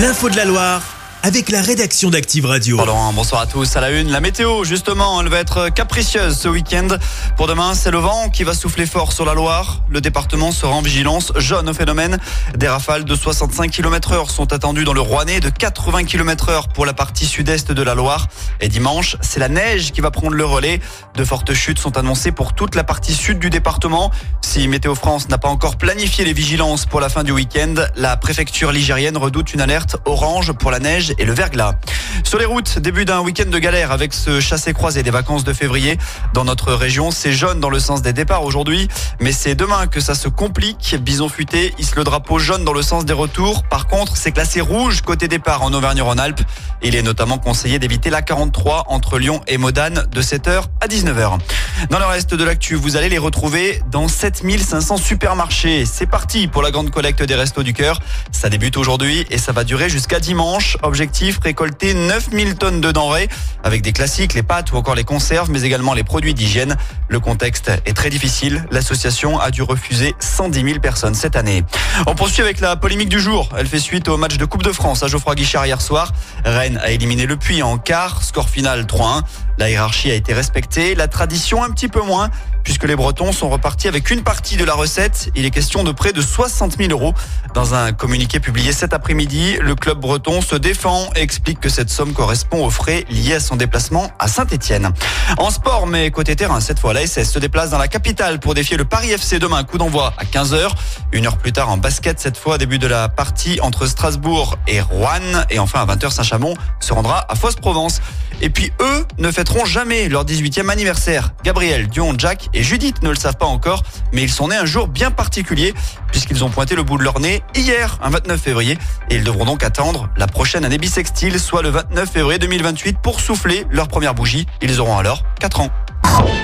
L'info de la Loire avec la rédaction d'Active Radio. Pardon, bonsoir à tous. À la une, la météo, justement, elle va être capricieuse ce week-end. Pour demain, c'est le vent qui va souffler fort sur la Loire. Le département sera en vigilance jaune au phénomène. Des rafales de 65 km heure sont attendues dans le Rouennais, de 80 km heure pour la partie sud-est de la Loire. Et dimanche, c'est la neige qui va prendre le relais. De fortes chutes sont annoncées pour toute la partie sud du département. Si Météo France n'a pas encore planifié les vigilances pour la fin du week-end, la préfecture ligérienne redoute une alerte orange pour la neige et le verglas. Sur les routes, début d'un week-end de galère avec ce chassé-croisé des vacances de février. Dans notre région, c'est jaune dans le sens des départs aujourd'hui, mais c'est demain que ça se complique. Bison futé hisse le drapeau jaune dans le sens des retours. Par contre, c'est classé rouge côté départ en Auvergne-Rhône-Alpes. Il est notamment conseillé d'éviter la 43 entre Lyon et Modane de 7h à 19h. Dans le reste de l'actu, vous allez les retrouver dans 7500 supermarchés. C'est parti pour la grande collecte des restos du cœur. Ça débute aujourd'hui et ça va durer jusqu'à dimanche. Objectif, récolter 9000 tonnes de denrées avec des classiques, les pâtes ou encore les conserves, mais également les produits d'hygiène. Le contexte est très difficile. L'association a dû refuser 110 000 personnes cette année. On poursuit avec la polémique du jour. Elle fait suite au match de Coupe de France à Geoffroy Guichard hier soir. Rennes a éliminé le Puy en quart, score final 3-1. La hiérarchie a été respectée, la tradition un petit peu moins, puisque les Bretons sont repartis avec une partie de la recette. Il est question de près de 60 000 euros. Dans un communiqué publié cet après-midi, le club breton se défend et explique que cette somme correspond aux frais liés à son déplacement à Saint-Etienne. En sport, mais côté terrain, cette fois, la SS se déplace dans la capitale pour défier le Paris FC demain. Coup d'envoi à 15h. Une heure plus tard en basket, cette fois, début de la partie entre Strasbourg et Rouen. Et enfin, à 20h, Saint-Chamond se rendra à Fos-Provence. Et puis eux ne fêteront jamais leur 18e anniversaire. Gabriel, Dion, Jack et Judith ne le savent pas encore, mais ils sont nés un jour bien particulier puisqu'ils ont pointé le bout de leur nez hier, un 29 février, et ils devront donc attendre la prochaine année bissextile, soit le 29 février 2028, pour souffler leur première bougie. Ils auront alors 4 ans.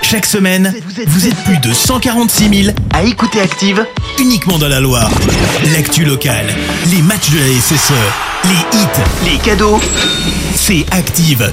Chaque semaine, vous êtes plus de 146 000 à écouter Active uniquement dans la Loire. L'actu locale, les matchs de la SSE, les hits, les cadeaux, c'est Active.